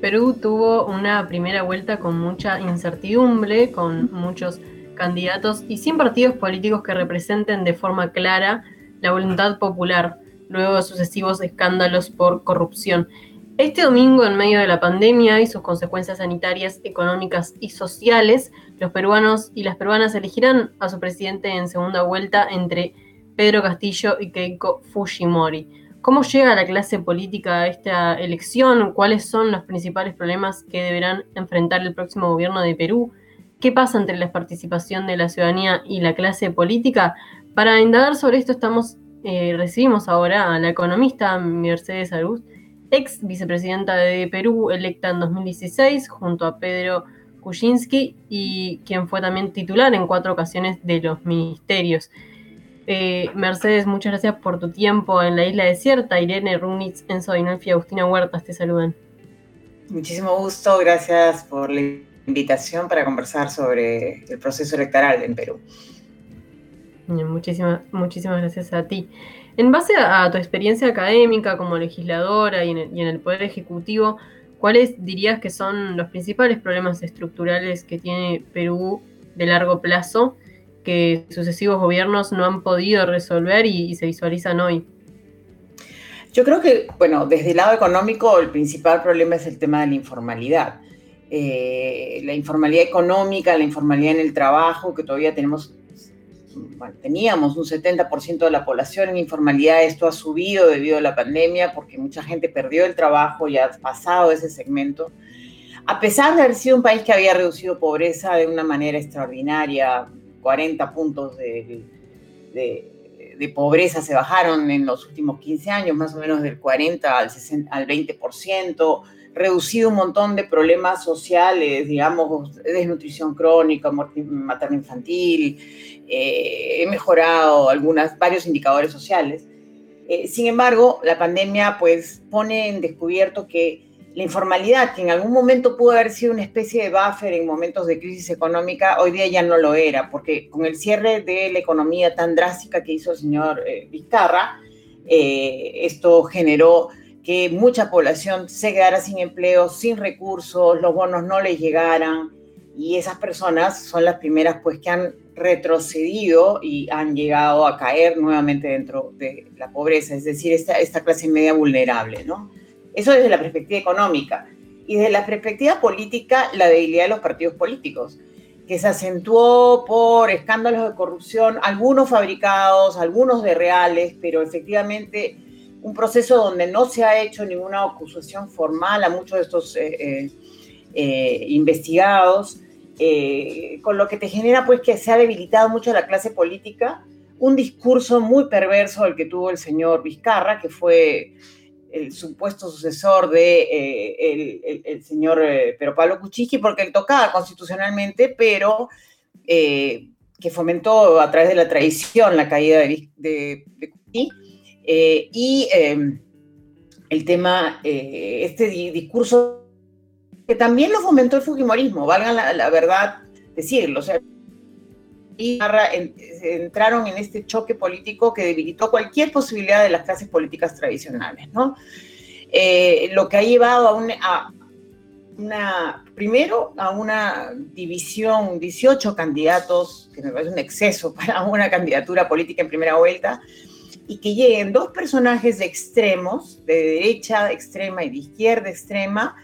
Perú tuvo una primera vuelta con mucha incertidumbre, con muchos candidatos y sin partidos políticos que representen de forma clara la voluntad popular, luego de sucesivos escándalos por corrupción. Este domingo, en medio de la pandemia y sus consecuencias sanitarias, económicas y sociales, los peruanos y las peruanas elegirán a su presidente en segunda vuelta entre Pedro Castillo y Keiko Fujimori. ¿Cómo llega la clase política a esta elección? ¿Cuáles son los principales problemas que deberán enfrentar el próximo gobierno de Perú? ¿Qué pasa entre la participación de la ciudadanía y la clase política? Para indagar sobre esto estamos, eh, recibimos ahora a la economista Mercedes Arús, ex vicepresidenta de Perú, electa en 2016, junto a Pedro Kuczynski, y quien fue también titular en cuatro ocasiones de los ministerios. Eh, Mercedes, muchas gracias por tu tiempo en la isla desierta. Irene Runitz, Enzo Dinolfi y Agustina Huertas te saludan. Muchísimo gusto, gracias por la invitación para conversar sobre el proceso electoral en Perú. Muchísimas, muchísimas gracias a ti. En base a, tu experiencia académica como legisladora y en, el, y en el Poder Ejecutivo, ¿cuáles dirías que son los principales problemas estructurales que tiene Perú de largo plazo sucesivos gobiernos no han podido resolver y, se visualizan hoy? Yo creo que, bueno, desde el lado económico el principal problema es el tema de la informalidad. Eh, la informalidad económica, la informalidad en el trabajo, que todavía tenemos, teníamos un 70% de la población en informalidad, esto ha subido debido a la pandemia porque mucha gente perdió el trabajo y ha pasado ese segmento. A pesar de haber sido un país que había reducido pobreza de una manera extraordinaria, 40 puntos de, pobreza se bajaron en los últimos 15 años, más o menos del 40 al, 60, al 20%, reducido un montón de problemas sociales, digamos, desnutrición crónica, materno infantil, eh, he mejorado algunas, varios indicadores sociales. Eh, sin embargo, la pandemia pues pone en descubierto que la informalidad, que en algún momento pudo haber sido una especie de buffer en momentos de crisis económica, hoy día ya no lo era, porque con el cierre de la economía tan drástica que hizo el señor eh, Vizcarra, eh, esto generó que mucha población se quedara sin empleo, sin recursos, los bonos no les llegaran, y esas personas son las primeras pues que han retrocedido y han llegado a caer nuevamente dentro de la pobreza, es decir, esta, esta clase media vulnerable, ¿no? Eso desde la perspectiva económica. Y desde la perspectiva política, la debilidad de los partidos políticos, que se acentuó por escándalos de corrupción, algunos fabricados, algunos de reales, pero efectivamente un proceso donde no se ha hecho ninguna acusación formal a muchos de estos eh, eh, eh, investigados, con lo que te genera pues que se ha debilitado mucho la clase política, un discurso muy perverso el que tuvo el señor Vizcarra, que fue el supuesto sucesor de eh, el, señor eh, Pero Pablo Kuczynski, porque él tocaba constitucionalmente, pero eh, que fomentó a través de la tradición la caída de, de, y em, el tema, este discurso que también lo fomentó el Fujimorismo, valga la, la verdad decirlo, o sea, entraron en este choque político que debilitó cualquier posibilidad de las clases políticas tradicionales, ¿no? Eh, lo que ha llevado a, una, primero, a una división, 18 candidatos, que me parece un exceso para una candidatura política en primera vuelta, y que lleguen dos personajes extremos, de derecha extrema y de izquierda extrema,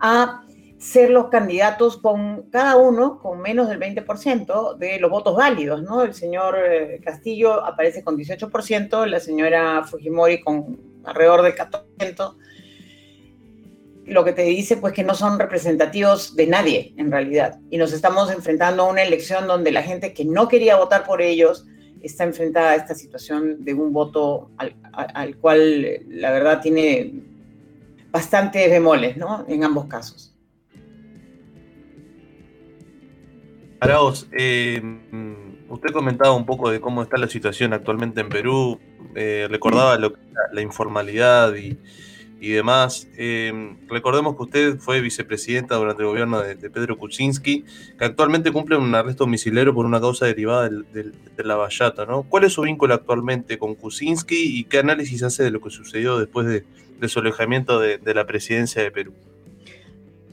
a ser los candidatos con cada uno con menos del 20% de los votos válidos, ¿no? El señor eh, Castillo aparece con 18%, la señora Fujimori con alrededor del 14%, lo que te dice pues que no son representativos de nadie en realidad. Y nos estamos enfrentando a una elección donde la gente que no quería votar por ellos está enfrentada a esta situación de un voto al, al cual la verdad tiene bastantes bemoles, ¿no? En ambos casos. Araos, eh, usted comentaba un poco de cómo está la situación actualmente en Perú, eh, recordaba lo que la informalidad y, demás. Eh, recordemos que usted fue vicepresidenta durante el gobierno de, Pedro Kuczynski, que actualmente cumple un arresto domiciliario por una causa derivada de la vallata. ¿no? ¿Cuál es su vínculo actualmente con Kuczynski y qué análisis hace de lo que sucedió después de, su alejamiento de la presidencia de Perú?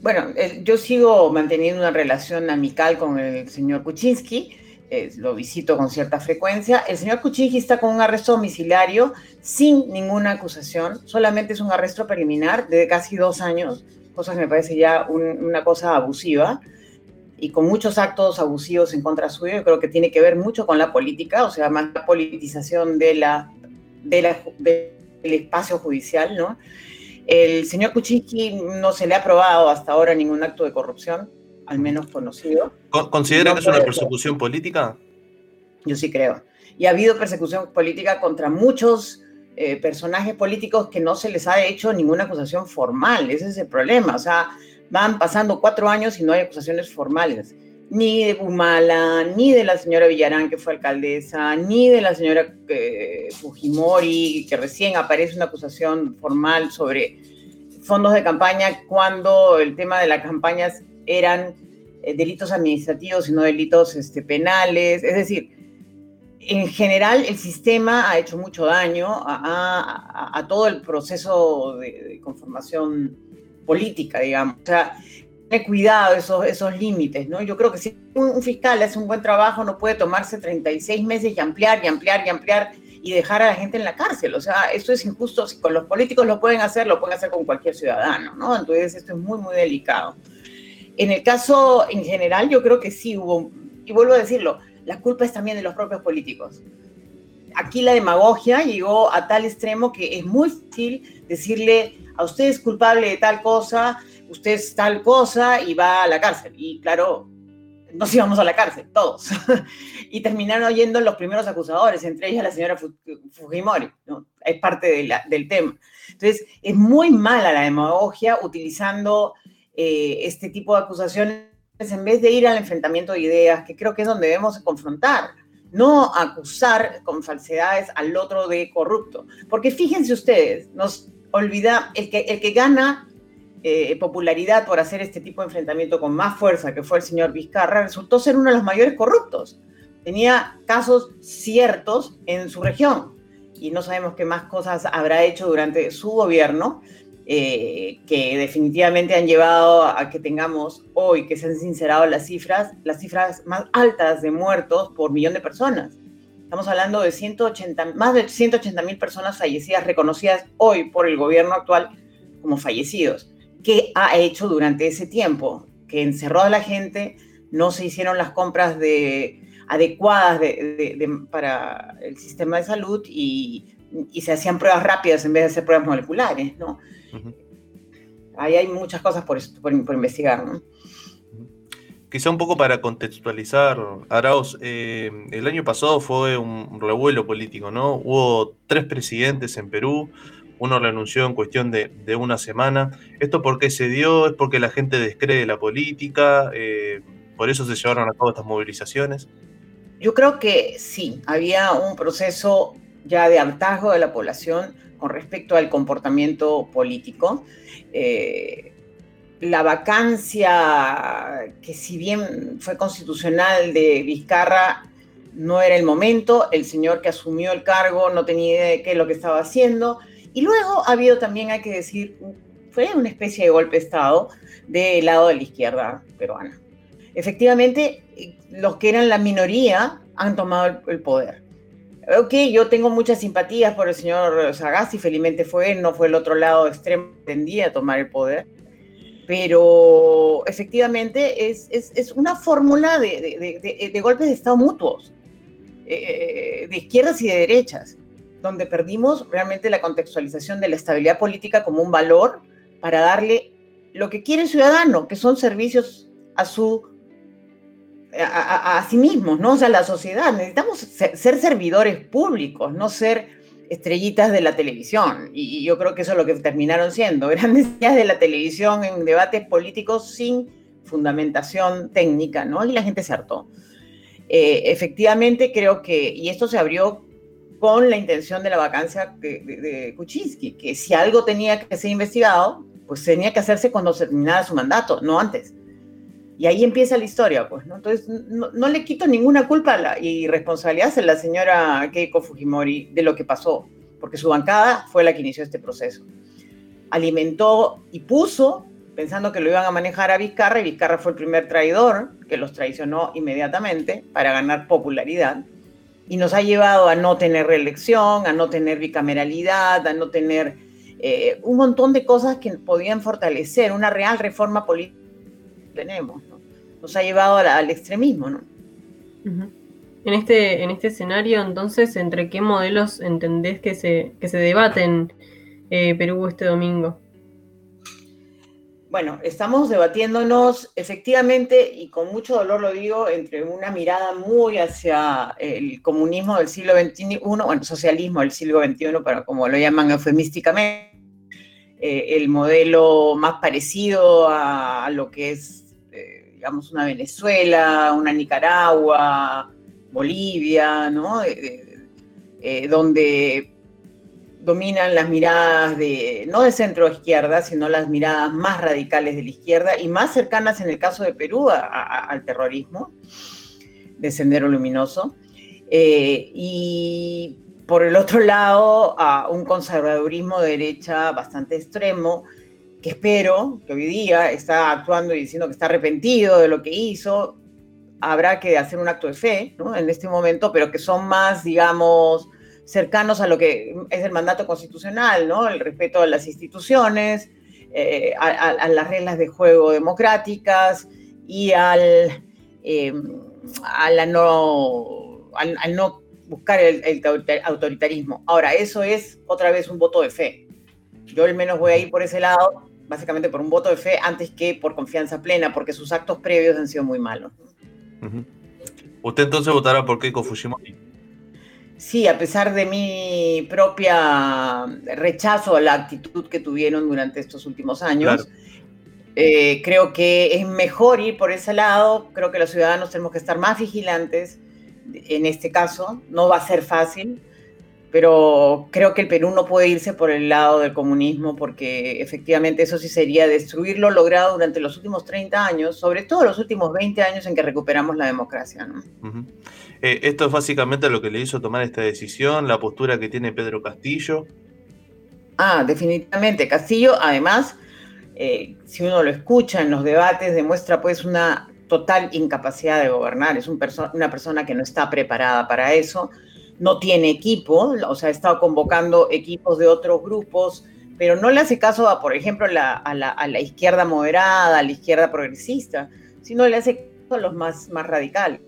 Bueno, eh, yo sigo manteniendo una relación amical con el señor Kuczynski, eh, lo visito con cierta frecuencia. El señor Kuczynski está con un arresto domiciliario sin ninguna acusación, solamente es un arresto preliminar de casi dos años, cosa que me parece ya una cosa abusiva y con muchos actos abusivos en contra suyo. Yo creo que tiene que ver mucho con la política, o sea, más la politización de la, de la, del espacio judicial, ¿no? El señor Kuczynski no se le ha aprobado hasta ahora ningún acto de corrupción, al menos conocido. ¿Considera que es una persecución política? Yo sí creo. Y ha habido persecución política contra muchos eh, personajes políticos que no se les ha hecho ninguna acusación formal. Ese es el problema. O sea, van pasando cuatro años y no hay acusaciones formales. Ni de Bumala, ni de la señora Villarán, que fue alcaldesa, ni de la señora eh, Fujimori, que recién aparece una acusación formal sobre fondos de campaña cuando el tema de las campañas eran eh, delitos administrativos y no delitos este, penales. Es decir, en general el sistema ha hecho mucho daño a, todo el proceso de, conformación política, digamos. O sea, tener cuidado esos, esos límites, ¿no? Yo creo que si un, fiscal hace un buen trabajo, no puede tomarse 36 meses y ampliar y ampliar y ampliar y dejar a la gente en la cárcel. O sea, esto es injusto. Si con los políticos lo pueden hacer, lo pueden hacer con cualquier ciudadano, ¿no? Entonces, esto es muy, muy delicado. En el caso en general, yo creo que sí hubo, y vuelvo a decirlo, la culpa es también de los propios políticos. Aquí la demagogia llegó a tal extremo que es muy fácil decirle a usted es culpable de tal cosa, usted es tal cosa y va a la cárcel. Y claro, nos íbamos a la cárcel, todos. y terminaron oyendo los primeros acusadores, entre ellas la señora Fujimori. Es parte del tema. Entonces, es muy mala la demagogia utilizando eh, este tipo de acusaciones en vez de ir al enfrentamiento de ideas, que creo que es donde debemos confrontar, no acusar con falsedades al otro de corrupto. Porque fíjense ustedes, nos olvida, el que, el que gana eh, popularidad por hacer este tipo de enfrentamiento con más fuerza, que fue el señor Vizcarra, resultó ser uno de los mayores corruptos. Tenía casos ciertos en su región y no sabemos qué más cosas habrá hecho durante su gobierno, eh, que definitivamente han llevado a que tengamos hoy, que se han sincerado las cifras, las cifras más altas de muertos por millón de personas. Estamos hablando de 180, más de 180 mil personas fallecidas reconocidas hoy por el gobierno actual como fallecidos. ¿Qué ha hecho durante ese tiempo? Que encerró a la gente, no se hicieron las compras de, adecuadas para el sistema de salud y, y, se hacían pruebas rápidas en vez de hacer pruebas moleculares, ¿no? Ahí hay muchas cosas por, por, investigar, ¿no? Quizá un poco para contextualizar, Arauz, eh, el año pasado fue un revuelo político, ¿no? Hubo tres presidentes en Perú, uno renunció en cuestión de, una semana. ¿Esto por qué se dio? ¿Es porque la gente descree la política? Eh, ¿Por eso se llevaron a cabo estas movilizaciones? Yo creo que sí, había un proceso ya de hartazgo de la población con respecto al comportamiento político. Eh, la vacancia, que si bien fue constitucional de Vizcarra, no era el momento, el señor que asumió el cargo no tenía idea de qué es lo que estaba haciendo, y luego ha habido también, hay que decir, fue una especie de golpe de Estado del lado de la izquierda peruana. Efectivamente, los que eran la minoría han tomado el poder ok, yo tengo muchas simpatías por el señor Sagasti, felizmente fue él, no fue el otro lado extremo que tendía a tomar el poder, pero efectivamente es, es, una fórmula de, de, de, golpes de Estado mutuos, eh, de izquierdas y de derechas, donde perdimos realmente la contextualización de la estabilidad política como un valor para darle lo que quiere el ciudadano, que son servicios a su a, sí mismos, ¿no? O sea, la sociedad. Necesitamos ser, servidores públicos, no ser estrellitas de la televisión. Y, yo creo que eso es lo que terminaron siendo, grandes estrellas de la televisión en debates políticos sin fundamentación técnica, ¿no? Y la gente se hartó. Eh, efectivamente, creo que, y esto se abrió con la intención de la vacancia de, de Kuczynski, que si algo tenía que ser investigado, pues tenía que hacerse cuando se terminara su mandato, no antes. Y ahí empieza la historia, pues, ¿no? Entonces, no, le quito ninguna culpa y responsabilidad a la señora Keiko Fujimori de lo que pasó, porque su bancada fue la que inició este proceso. Alimentó y puso pensando que lo iban a manejar a Vizcarra y Vizcarra fue el primer traidor que los traicionó inmediatamente para ganar popularidad y nos ha llevado a no tener reelección, a no tener bicameralidad, a no tener eh, un montón de cosas que podían fortalecer una real reforma política que tenemos. Nos ha llevado al, extremismo. ¿no? En este, en este escenario, entonces, ¿entre qué modelos entendés que se, que se debaten eh, Perú este domingo? Bueno, estamos debatiéndonos efectivamente, y con mucho dolor lo digo, entre una mirada muy hacia el comunismo del siglo XXI, bueno, socialismo del siglo XXI, para como lo llaman eufemísticamente, eh, el modelo más parecido a, lo que es, eh, digamos, una Venezuela, una Nicaragua, Bolivia, ¿no? Eh, donde dominan las miradas de, no de centro izquierda, sino las miradas más radicales de la izquierda y más cercanas en el caso de Perú al terrorismo de Sendero Luminoso. Eh, y por el otro lado, a un conservadurismo de derecha bastante extremo, que espero que hoy día está actuando y diciendo que está arrepentido de lo que hizo. Habrá que hacer un acto de fe en este momento, pero que son más, digamos, cercanos a lo que es el mandato constitucional, ¿no? El respeto a las instituciones, eh, a, las reglas de juego democráticas y al, eh, no, al, no buscar el, autoritarismo. Ahora, eso es otra vez un voto de fe. Yo al menos voy a ir por ese lado, básicamente por un voto de fe, antes que por confianza plena, porque sus actos previos han sido muy malos. ¿Usted entonces votará por Keiko Fujimori? Sí, a pesar de mi propia rechazo a la actitud que tuvieron durante estos últimos años, eh, creo que es mejor ir por ese lado. Creo que los ciudadanos tenemos que estar más vigilantes en este caso. No va a ser fácil, pero creo que el Perú no puede irse por el lado del comunismo porque efectivamente eso sí sería destruir lo logrado durante los últimos 30 años, sobre todo los últimos 20 años en que recuperamos la democracia. ¿no? Eh, esto es básicamente lo que le hizo tomar esta decisión, la postura que tiene Pedro Castillo. Ah, definitivamente. Castillo, además, eh, si uno lo escucha en los debates, demuestra pues una total incapacidad de gobernar. Es una persona que no está preparada para eso, no tiene equipo, o sea, ha estado convocando equipos de otros grupos, pero no le hace caso, a, por ejemplo, a, la, izquierda moderada, a la izquierda progresista, sino le hace caso a los más, más radicales.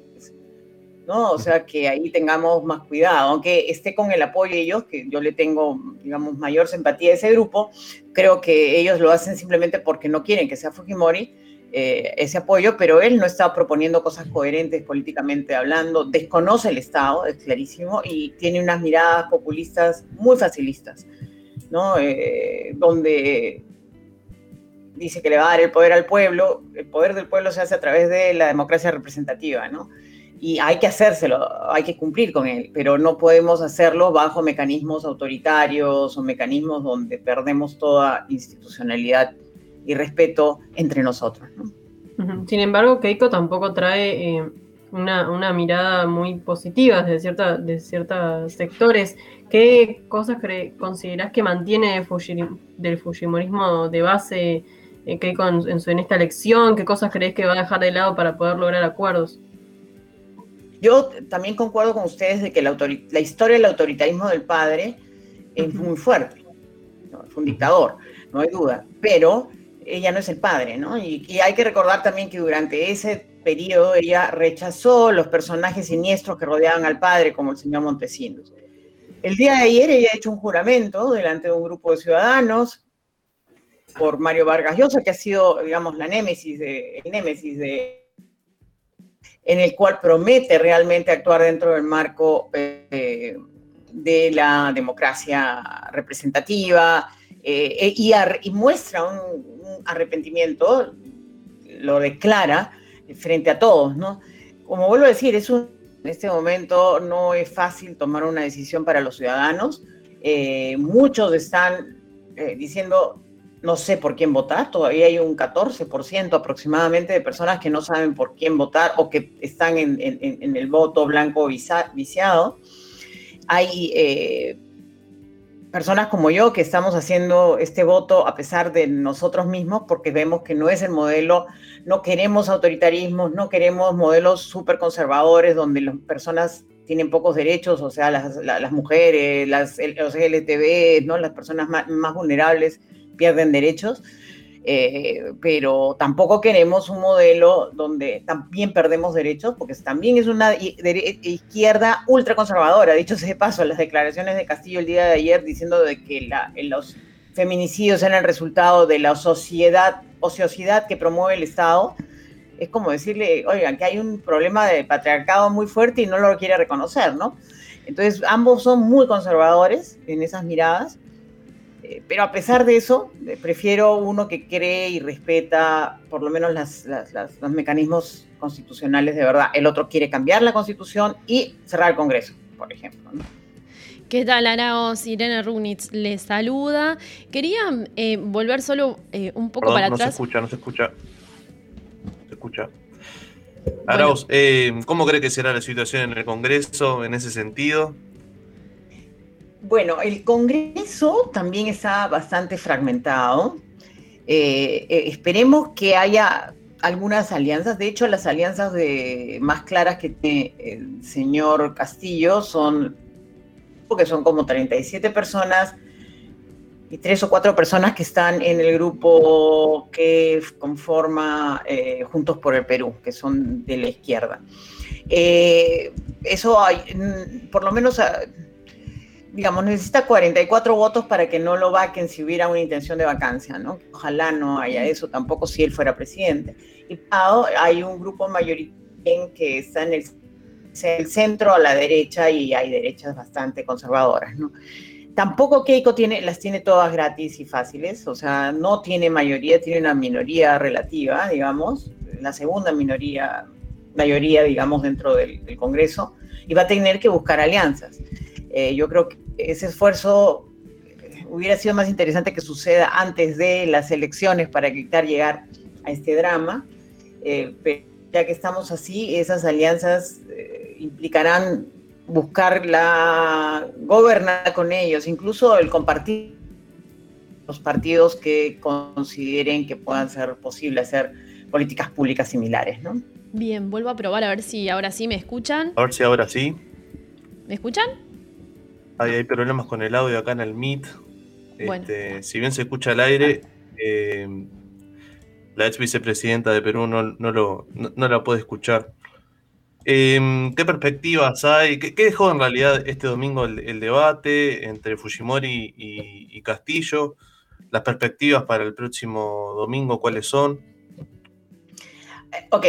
¿no? O sea, que ahí tengamos más cuidado, aunque esté con el apoyo de ellos, que yo le tengo, digamos, mayor simpatía a ese grupo, creo que ellos lo hacen simplemente porque no quieren que sea Fujimori eh, ese apoyo, pero él no está proponiendo cosas coherentes políticamente hablando, desconoce el Estado, es clarísimo, y tiene unas miradas populistas muy facilistas, ¿no? Eh, donde dice que le va a dar el poder al pueblo, el poder del pueblo se hace a través de la democracia representativa, ¿no? y hay que hacérselo, hay que cumplir con él, pero no podemos hacerlo bajo mecanismos autoritarios o mecanismos donde perdemos toda institucionalidad y respeto entre nosotros. Sin embargo, Keiko tampoco trae eh, una, mirada muy positiva desde cierta, de ciertos sectores. ¿Qué cosas considerás que mantiene del Fujimorismo de base eh, Keiko en, en esta elección? ¿Qué cosas crees que va a dejar de lado para poder lograr acuerdos? Yo también concuerdo con ustedes de que la, historia del autoritarismo del padre es muy fuerte. Fue un dictador, no hay duda. Pero ella no es el padre, ¿no? Y, hay que recordar también que durante ese periodo ella rechazó los personajes siniestros que rodeaban al padre, como el señor Montesinos. El día de ayer ella ha hecho un juramento delante de un grupo de ciudadanos por Mario Vargas Llosa, que ha sido, digamos, la némesis de, el némesis de en el cual promete realmente actuar dentro del marco eh, de la democracia representativa eh, y, muestra un, arrepentimiento, lo declara frente a todos, ¿no? Como vuelvo a decir, es en este momento no es fácil tomar una decisión para los ciudadanos. Eh, muchos están diciendo no sé por quién votar, todavía hay un 14% aproximadamente de personas que no saben por quién votar o que están en, el voto blanco viciado. Hay, eh, personas como yo que estamos haciendo este voto a pesar de nosotros mismos porque vemos que no es el modelo, no queremos autoritarismos, no queremos modelos súper conservadores donde las personas tienen pocos derechos, o sea, las, mujeres, las, los LTV, ¿no? las personas más vulnerables pierden derechos. Eh, pero tampoco queremos un modelo donde también perdemos derechos, porque también es una izquierda ultraconservadora. Dicho sea de paso, las declaraciones de Castillo el día de ayer diciendo de que los feminicidios eran el resultado de la sociedad, ociosidad que promueve el Estado, es como decirle, oigan, que hay un problema de patriarcado muy fuerte y no lo quiere reconocer, ¿no? Entonces, ambos son muy conservadores en esas miradas eh, pero a pesar de eso, eh, prefiero uno que cree y respeta por lo menos los mecanismos constitucionales de verdad. El otro quiere cambiar la constitución y cerrar el Congreso, por ejemplo. ¿Qué tal, Araos? Irene Runitz les saluda. Quería eh, volver solo un poco para atrás. No se escucha, no se escucha. Se escucha. Araos, ¿cómo cree que será la situación en el Congreso en ese sentido? Bueno, el Congreso también está bastante fragmentado. Eh, eh, esperemos que haya algunas alianzas. De hecho, las alianzas de, más claras que tiene el señor Castillo son, porque son como 37 personas y tres o cuatro personas que están en el grupo que conforma eh, Juntos por el Perú, que son de la izquierda. eso hay, mm, por lo menos digamos, necesita 44 votos para que no lo vaquen si hubiera una intención de vacancia, ¿no? Ojalá no haya eso tampoco si él fuera presidente. Y hay un grupo mayoritario que está en el, centro a la derecha y hay derechas bastante conservadoras, ¿no? Tampoco Keiko tiene, las tiene todas gratis y fáciles, o sea, no tiene mayoría, tiene una minoría relativa, digamos, la segunda minoría, mayoría, digamos, dentro del, del Congreso, y va a tener que buscar alianzas. Eh, yo creo que ese esfuerzo eh, hubiera sido más interesante que suceda antes de las elecciones para evitar llegar a este drama. Eh, pero ya que estamos así, esas alianzas implicarán buscar la gobernar con ellos, incluso el compartir los partidos que consideren que puedan ser posible hacer políticas públicas similares, ¿no? Bien, vuelvo a probar a ver si ahora sí me escuchan. A ver si ahora sí. ¿Me escuchan? Hay, problemas con el audio acá en el Meet. Este, si bien se escucha al aire, eh, la ex vicepresidenta de Perú no, lo, la puede escuchar. Em, ¿Qué perspectivas hay? ¿Qué, dejó en realidad este domingo el, debate entre Fujimori y, Castillo? ¿Las perspectivas para el próximo domingo cuáles son? Ok,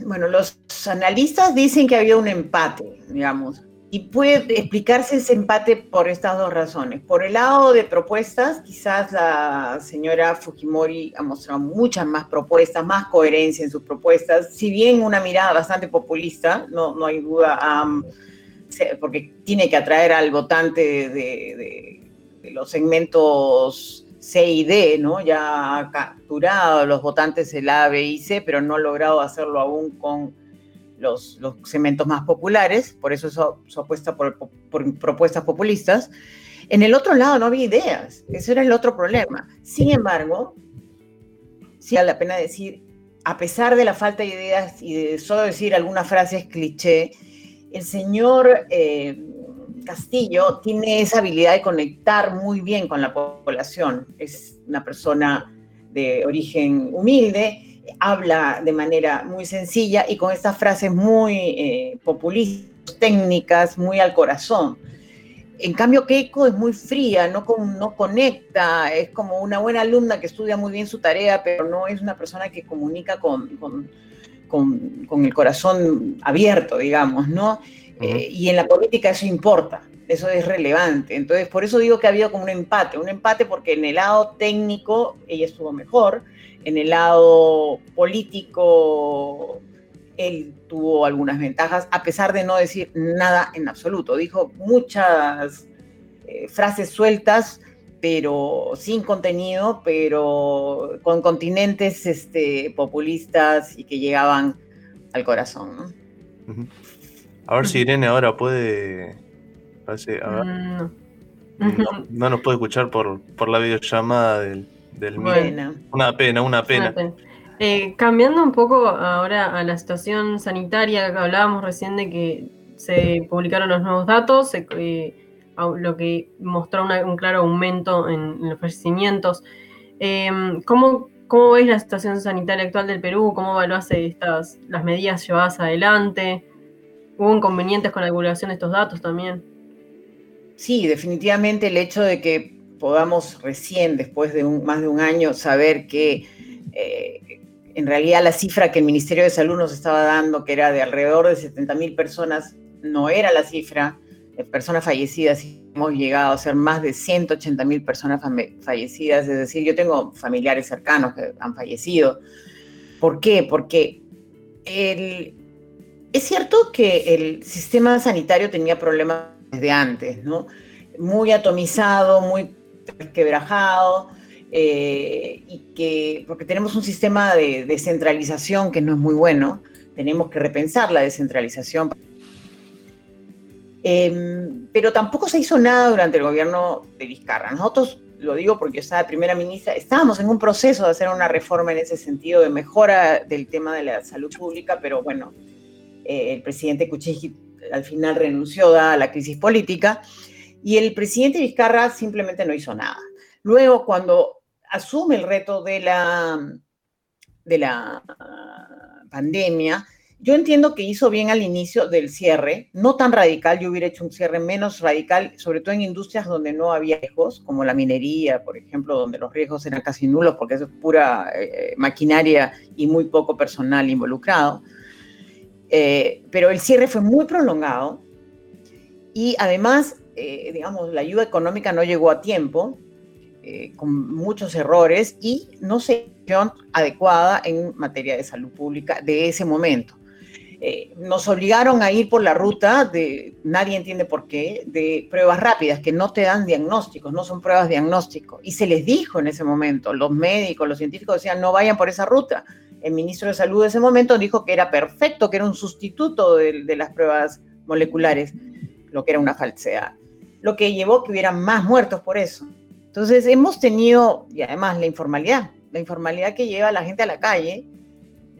bueno, los analistas dicen que había un empate, digamos. Y puede explicarse ese empate por estas dos razones. Por el lado de propuestas, quizás la señora Fujimori ha mostrado muchas más propuestas, más coherencia en sus propuestas, si bien una mirada bastante populista, no, no hay duda, porque tiene que atraer al votante de, los segmentos C y D, ¿no? Ya ha capturado a los votantes del A, B y C, pero no ha logrado hacerlo aún con los, los segmentos más populares, por eso eso, apuesta por, propuestas populistas. En el otro lado no había ideas, ese era el otro problema. Sin embargo, sí vale la pena decir, a pesar de la falta de ideas y de solo decir algunas frases cliché, el señor eh, Castillo tiene esa habilidad de conectar muy bien con la población. Es una persona de origen humilde, habla de manera muy sencilla y con estas frases muy eh, populistas, técnicas, muy al corazón. En cambio, Keiko es muy fría, no, no conecta, es como una buena alumna que estudia muy bien su tarea, pero no es una persona que comunica con, con, el corazón abierto, digamos, ¿no? Eh, y en la política eso importa, eso es relevante. Entonces, por eso digo que ha habido como un empate, un empate porque en el lado técnico ella estuvo mejor, en el lado político, él tuvo algunas ventajas, a pesar de no decir nada en absoluto. Dijo muchas eh, frases sueltas, pero sin contenido, pero con continentes este, populistas y que llegaban al corazón. A ver si Irene ahora puede... A ver. Mm, no, nos puede escuchar por, por la videollamada del, del Una pena, una pena. Eh, cambiando un poco ahora a la situación sanitaria, que hablábamos recién de que se publicaron los nuevos datos, eh, lo que mostró un claro aumento en, los fallecimientos. Em, ¿cómo, ¿Cómo veis la situación sanitaria actual del Perú? ¿Cómo evaluás estas, las medidas llevadas adelante? ¿Hubo inconvenientes con la divulgación de estos datos también? Sí, definitivamente el hecho de que podamos recién, después de más de un año, saber que eh, en realidad la cifra que el Ministerio de Salud nos estaba dando, que era de alrededor de 70 mil personas, no era la cifra de personas fallecidas. Hemos llegado a ser más de 180 mil personas fallecidas. Es decir, yo tengo familiares cercanos que han fallecido. ¿Por qué? Porque el, es cierto que el sistema sanitario tenía problemas desde antes, ¿no? Muy atomizado, muy quebrajado, eh, y que, porque tenemos un sistema de descentralización que no es muy bueno, tenemos que repensar la descentralización. Em, pero tampoco se hizo nada durante el gobierno de Vizcarra. Nosotros, lo digo porque yo estaba primera ministra, estábamos en un proceso de hacer una reforma en ese sentido de mejora del tema de la salud pública, pero bueno, eh, el presidente Kuczynski al final renunció a la crisis política y el presidente Vizcarra simplemente no hizo nada. Luego, cuando asume el reto de la, de la pandemia, yo entiendo que hizo bien al inicio del cierre, no tan radical, yo hubiera hecho un cierre menos radical, sobre todo en industrias donde no había riesgos, como la minería, por ejemplo, donde los riesgos eran casi nulos porque eso es pura eh, maquinaria y muy poco personal involucrado. Eh, pero el cierre fue muy prolongado y además, eh, digamos, la ayuda económica no llegó a tiempo, eh, con muchos errores y no se adecuada en materia de salud pública de ese momento. nos obligaron a ir por la ruta de, nadie entiende por qué, de pruebas rápidas que no te dan diagnósticos, no son pruebas diagnósticos. Y se les dijo en ese momento, los médicos, los científicos decían, no vayan por esa ruta el ministro de Salud de ese momento dijo que era perfecto, que era un sustituto de, las pruebas moleculares, lo que era una falsedad. Lo que llevó a que hubiera más muertos por eso. Entonces hemos tenido, y además la informalidad, la informalidad que lleva a la gente a la calle,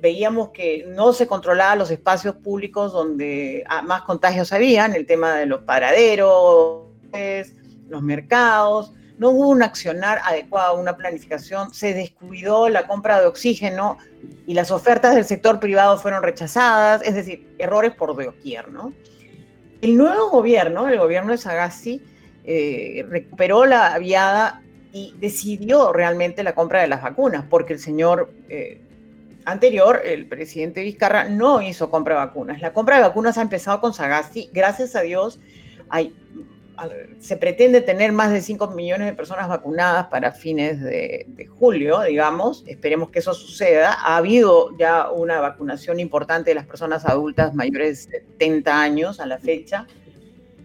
veíamos que no se controlaban los espacios públicos donde ah, más contagios habían, el tema de los paraderos, los mercados, no hubo un accionar adecuado, una planificación, se descuidó la compra de oxígeno y las ofertas del sector privado fueron rechazadas, es decir, errores por doquier, ¿no? El nuevo gobierno, el gobierno de Sagasti, eh, recuperó la aviada y decidió realmente la compra de las vacunas, porque el señor eh, anterior, el presidente Vizcarra, no hizo compra de vacunas. La compra de vacunas ha empezado con Sagasti, gracias a Dios hay se pretende tener más de 5 millones de personas vacunadas para fines de, julio, digamos. Esperemos que eso suceda. Ha habido ya una vacunación importante de las personas adultas mayores de 70 años a la fecha,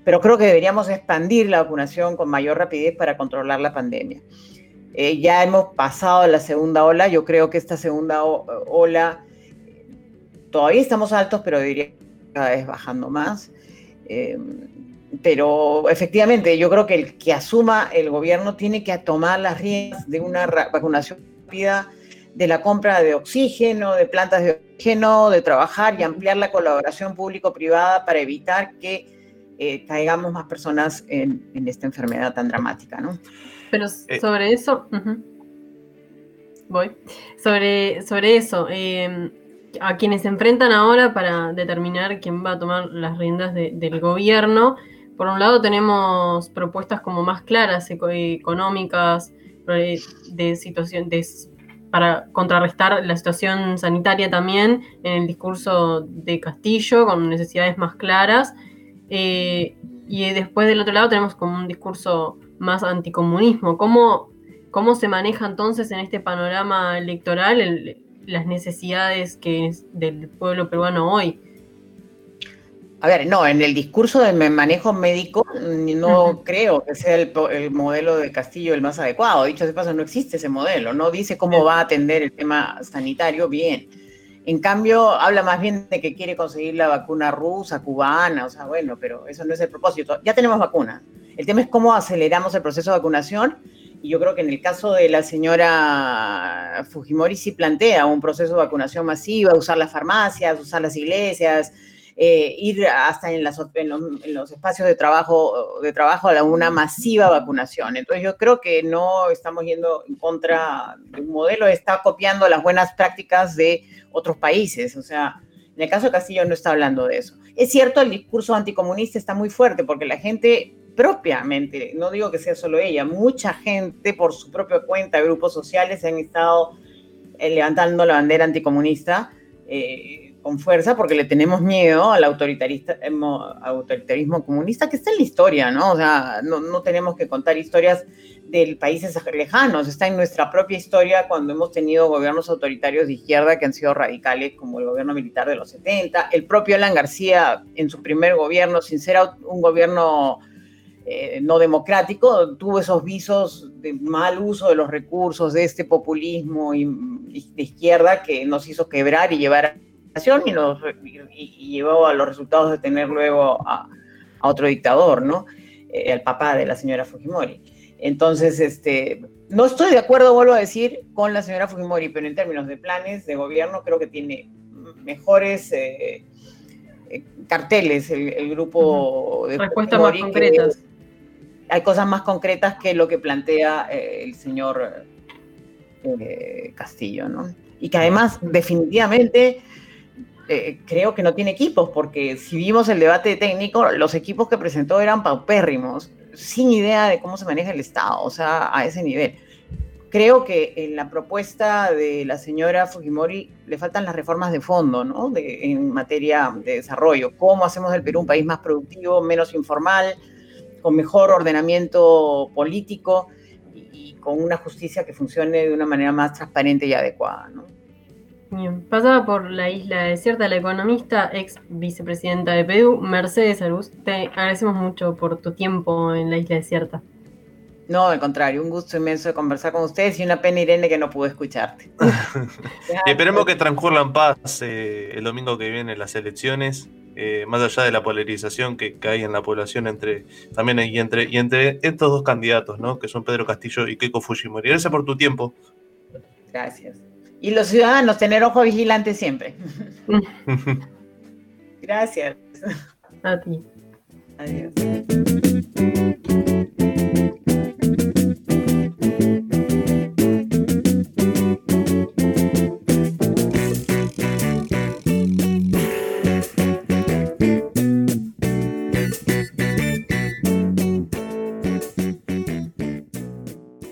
pero creo que deberíamos expandir la vacunación con mayor rapidez para controlar la pandemia. Eh, ya hemos pasado la segunda ola. Yo creo que esta segunda ola todavía estamos altos, pero diría cada vez bajando más. Eh, pero efectivamente, yo creo que el que asuma el gobierno tiene que tomar las riendas de una vacunación rápida, de la compra de oxígeno, de plantas de oxígeno, de trabajar y ampliar la colaboración público-privada para evitar que eh, caigamos más personas en, esta enfermedad tan dramática, ¿no? Pero eh. sobre eso, voy, sobre, sobre eso, em, a quienes se enfrentan ahora para determinar quién va a tomar las riendas del gobierno, por un lado tenemos propuestas como más claras económicas de situación para contrarrestar la situación sanitaria también en el discurso de Castillo con necesidades más claras eh, y después del otro lado tenemos como un discurso más anticomunismo. ¿Cómo, cómo se maneja entonces en este panorama electoral las necesidades que del pueblo peruano hoy? A ver, no, en el discurso de manejo médico no creo que sea el, modelo de Castillo el más adecuado. Dicho de paso, no existe ese modelo, no dice cómo va a atender el tema sanitario bien. En cambio, habla más bien de que quiere conseguir la vacuna rusa, cubana, o sea, bueno, pero eso no es el propósito. Ya tenemos vacuna. El tema es cómo aceleramos el proceso de vacunación y yo creo que en el caso de la señora Fujimori sí plantea un proceso de vacunación masiva, usar las farmacias, usar las iglesias, eh, ir hasta en, las, en, los, espacios de trabajo, de trabajo a una masiva vacunación. Entonces yo creo que no estamos yendo en contra de un modelo, está copiando las buenas prácticas de otros países. O sea, en el caso de Castillo no está hablando de eso. Es cierto, el discurso anticomunista está muy fuerte porque la gente propiamente, no digo que sea solo ella, mucha gente por su propia cuenta, grupos sociales han estado eh, levantando la bandera anticomunista eh, con fuerza porque le tenemos miedo al autoritarismo comunista que está en la historia, ¿no? O sea, no, tenemos que contar historias de países lejanos, está en nuestra propia historia cuando hemos tenido gobiernos autoritarios de izquierda que han sido radicales, como el gobierno militar de los 70, el propio Alan García en su primer gobierno, sin ser un gobierno eh, no democrático, tuvo esos visos de mal uso de los recursos, de este populismo de izquierda que nos hizo quebrar y llevar a y, llevó a los resultados de tener luego a, otro dictador, ¿no? Eh, al papá de la señora Fujimori. Entonces, este, no estoy de acuerdo, vuelvo a decir, con la señora Fujimori, pero en términos de planes de gobierno creo que tiene mejores eh, carteles el, grupo de Respuestas más concretas hay cosas más concretas que lo que plantea eh, el señor eh, Castillo, ¿no? Y que además definitivamente eh, creo que no tiene equipos, porque si vimos el debate técnico, los equipos que presentó eran paupérrimos, sin idea de cómo se maneja el Estado, o sea, a ese nivel. Creo que en la propuesta de la señora Fujimori le faltan las reformas de fondo, ¿no? en materia de desarrollo. ¿Cómo hacemos del Perú un país más productivo, menos informal, con mejor ordenamiento político y, con una justicia que funcione de una manera más transparente y adecuada. ¿no? Bien. Pasaba por la isla desierta la economista, ex vicepresidenta de Perú, Mercedes Arús. Te agradecemos mucho por tu tiempo en la isla desierta. No, al contrario, un gusto inmenso de conversar con ustedes y una pena, Irene, que no pude escucharte. y esperemos que transcurra en paz eh, el domingo que viene las elecciones eh, más allá de la polarización que, hay en la población entre también y entre, y entre estos dos candidatos, ¿no? que son Pedro Castillo y Keiko Fujimori. Gracias por tu tiempo. Gracias. Y los ciudadanos, tener ojo vigilante siempre. Gracias. A ti. Adiós.